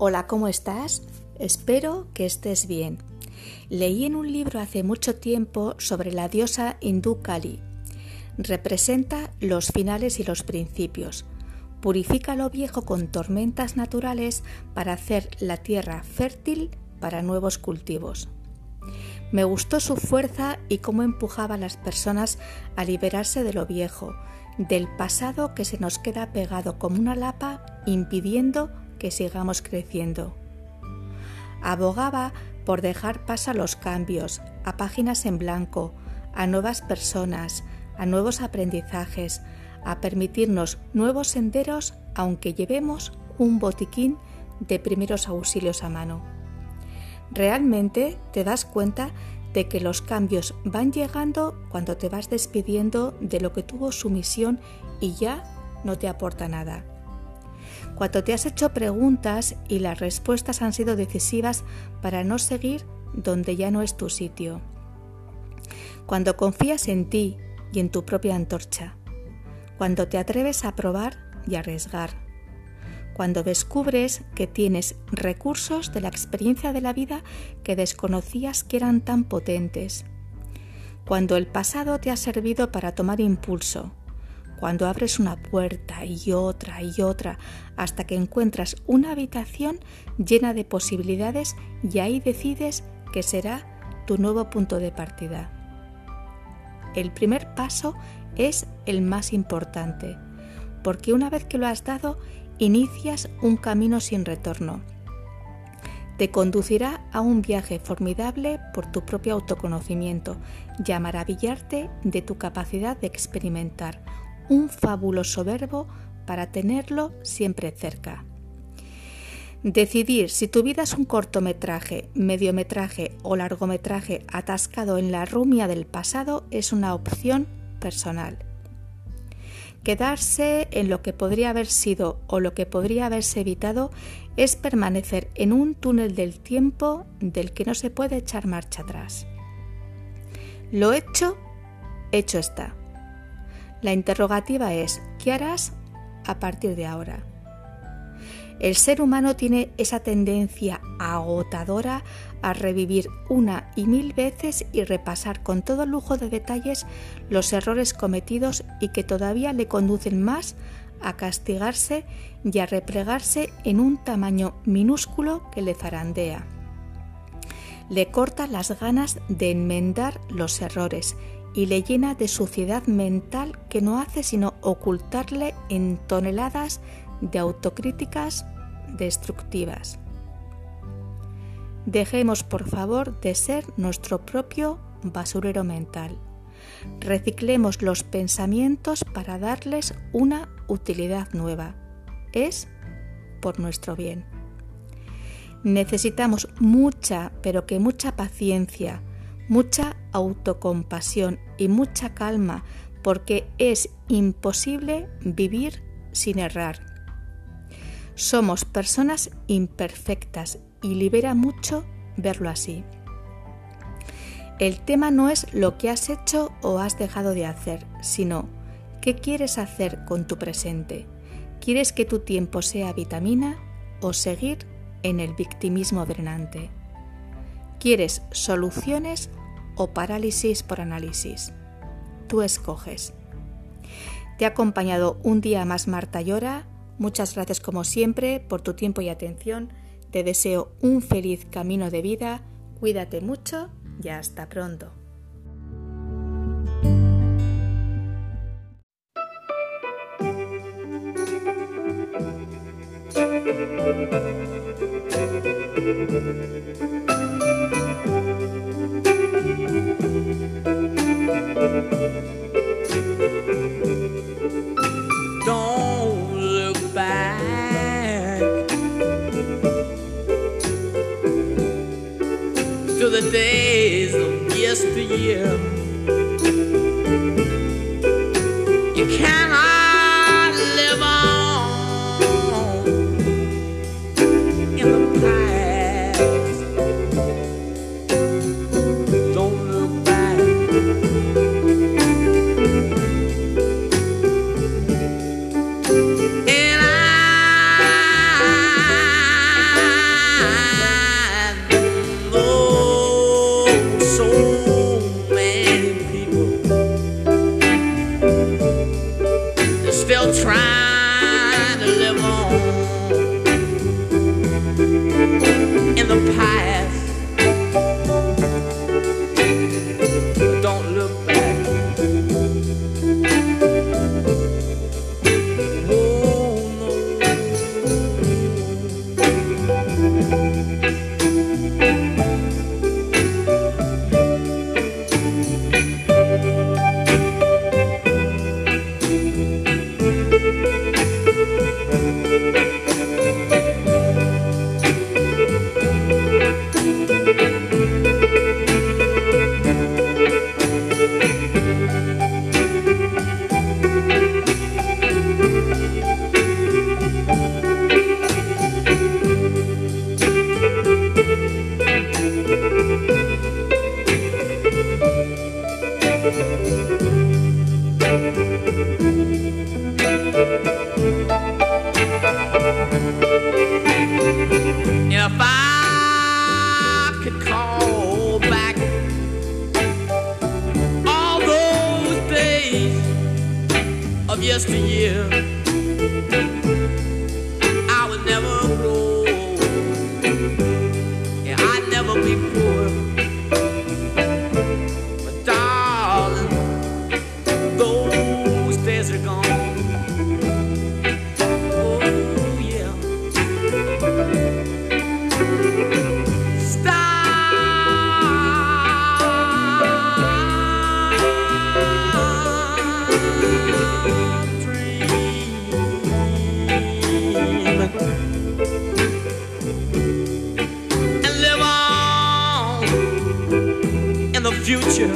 Hola, ¿cómo estás? Espero que estés bien. Leí en un libro hace mucho tiempo sobre la diosa hindú Kali. Representa los finales y los principios. Purifica lo viejo con tormentas naturales para hacer la tierra fértil para nuevos cultivos. Me gustó su fuerza y cómo empujaba a las personas a liberarse de lo viejo, del pasado que se nos queda pegado como una lapa impidiendo que sigamos creciendo. Abogaba por dejar paso a los cambios, a páginas en blanco, a nuevas personas, a nuevos aprendizajes, a permitirnos nuevos senderos aunque llevemos un botiquín de primeros auxilios a mano. Realmente te das cuenta de que los cambios van llegando cuando te vas despidiendo de lo que tuvo su misión y ya no te aporta nada. Cuando te has hecho preguntas y las respuestas han sido decisivas para no seguir donde ya no es tu sitio. Cuando confías en ti y en tu propia antorcha. Cuando te atreves a probar y arriesgar cuando descubres que tienes recursos de la experiencia de la vida que desconocías que eran tan potentes, cuando el pasado te ha servido para tomar impulso, cuando abres una puerta y otra y otra hasta que encuentras una habitación llena de posibilidades y ahí decides que será tu nuevo punto de partida. El primer paso es el más importante, porque una vez que lo has dado inicias un camino sin retorno. Te conducirá a un viaje formidable por tu propio autoconocimiento y a maravillarte de tu capacidad de experimentar un fabuloso verbo para tenerlo siempre cerca. Decidir si tu vida es un cortometraje, mediometraje o largometraje atascado en la rumia del pasado es una opción personal. Quedarse en lo que podría haber sido o lo que podría haberse evitado es permanecer en un túnel del tiempo del que no se puede echar marcha atrás. Lo hecho, hecho está. La interrogativa es, ¿qué harás a partir de ahora? El ser humano tiene esa tendencia agotadora a revivir una y mil veces y repasar con todo lujo de detalles los errores cometidos y que todavía le conducen más a castigarse y a replegarse en un tamaño minúsculo que le zarandea. Le corta las ganas de enmendar los errores y le llena de suciedad mental que no hace sino ocultarle en toneladas de autocríticas destructivas. Dejemos por favor de ser nuestro propio basurero mental. Reciclemos los pensamientos para darles una utilidad nueva. Es por nuestro bien. Necesitamos mucha, pero que mucha paciencia, mucha autocompasión y mucha calma porque es imposible vivir sin errar. Somos personas imperfectas y libera mucho verlo así. El tema no es lo que has hecho o has dejado de hacer, sino qué quieres hacer con tu presente. ¿Quieres que tu tiempo sea vitamina o seguir en el victimismo drenante? ¿Quieres soluciones o parálisis por análisis? Tú escoges. Te ha acompañado un día más Marta Llora Muchas gracias como siempre por tu tiempo y atención. Te deseo un feliz camino de vida. Cuídate mucho y hasta pronto. Yesteryear. You cannot. Just a year. future.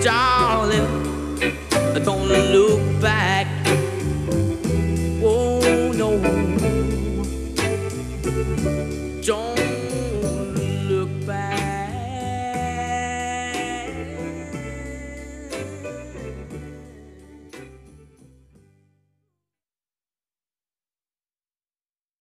Darling, don't look back. Oh no, don't.